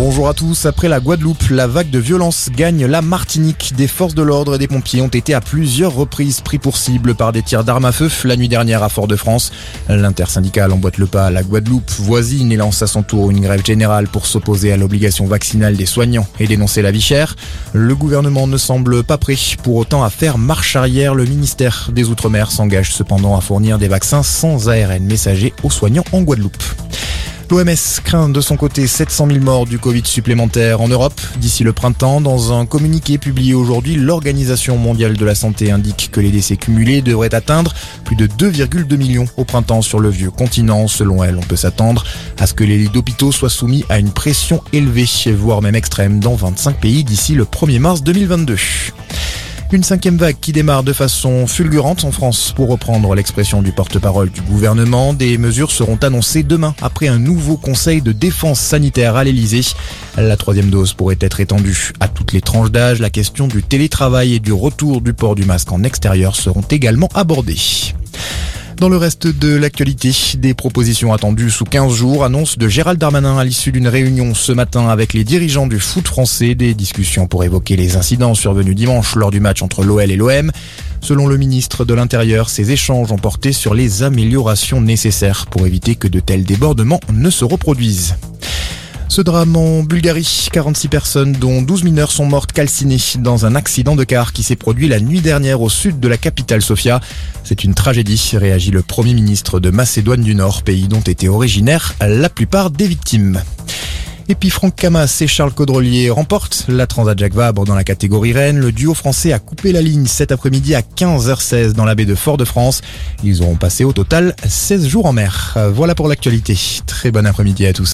Bonjour à tous. Après la Guadeloupe, la vague de violence gagne la Martinique. Des forces de l'ordre et des pompiers ont été à plusieurs reprises pris pour cible par des tirs d'armes à feu la nuit dernière à Fort-de-France. L'intersyndicale emboîte le pas à la Guadeloupe voisine et lance à son tour une grève générale pour s'opposer à l'obligation vaccinale des soignants et dénoncer la vie chère. Le gouvernement ne semble pas prêt pour autant à faire marche arrière. Le ministère des Outre-mer s'engage cependant à fournir des vaccins sans ARN messager aux soignants en Guadeloupe. L'OMS craint de son côté 700 000 morts du Covid supplémentaires en Europe d'ici le printemps. Dans un communiqué publié aujourd'hui, l'Organisation mondiale de la santé indique que les décès cumulés devraient atteindre plus de 2,2 millions au printemps sur le vieux continent. Selon elle, on peut s'attendre à ce que les lits d'hôpitaux soient soumis à une pression élevée, voire même extrême, dans 25 pays d'ici le 1er mars 2022. Une cinquième vague qui démarre de façon fulgurante en France. Pour reprendre l'expression du porte-parole du gouvernement, des mesures seront annoncées demain après un nouveau conseil de défense sanitaire à l'Elysée. La troisième dose pourrait être étendue à toutes les tranches d'âge. La question du télétravail et du retour du port du masque en extérieur seront également abordées. Dans le reste de l'actualité, des propositions attendues sous 15 jours, annonce de Gérald Darmanin à l'issue d'une réunion ce matin avec les dirigeants du foot français, des discussions pour évoquer les incidents survenus dimanche lors du match entre l'OL et l'OM. Selon le ministre de l'Intérieur, ces échanges ont porté sur les améliorations nécessaires pour éviter que de tels débordements ne se reproduisent. Ce drame en Bulgarie, 46 personnes dont 12 mineurs sont mortes calcinées dans un accident de car qui s'est produit la nuit dernière au sud de la capitale Sofia. C'est une tragédie, réagit le premier ministre de Macédoine du Nord, pays dont étaient originaires la plupart des victimes. Et puis Franck Camas et Charles Caudrelier remportent la Transat Jacques Vabre dans la catégorie Rennes. Le duo français a coupé la ligne cet après-midi à 15h16 dans la baie de Fort-de-France. Ils auront passé au total 16 jours en mer. Voilà pour l'actualité. Très bon après-midi à tous.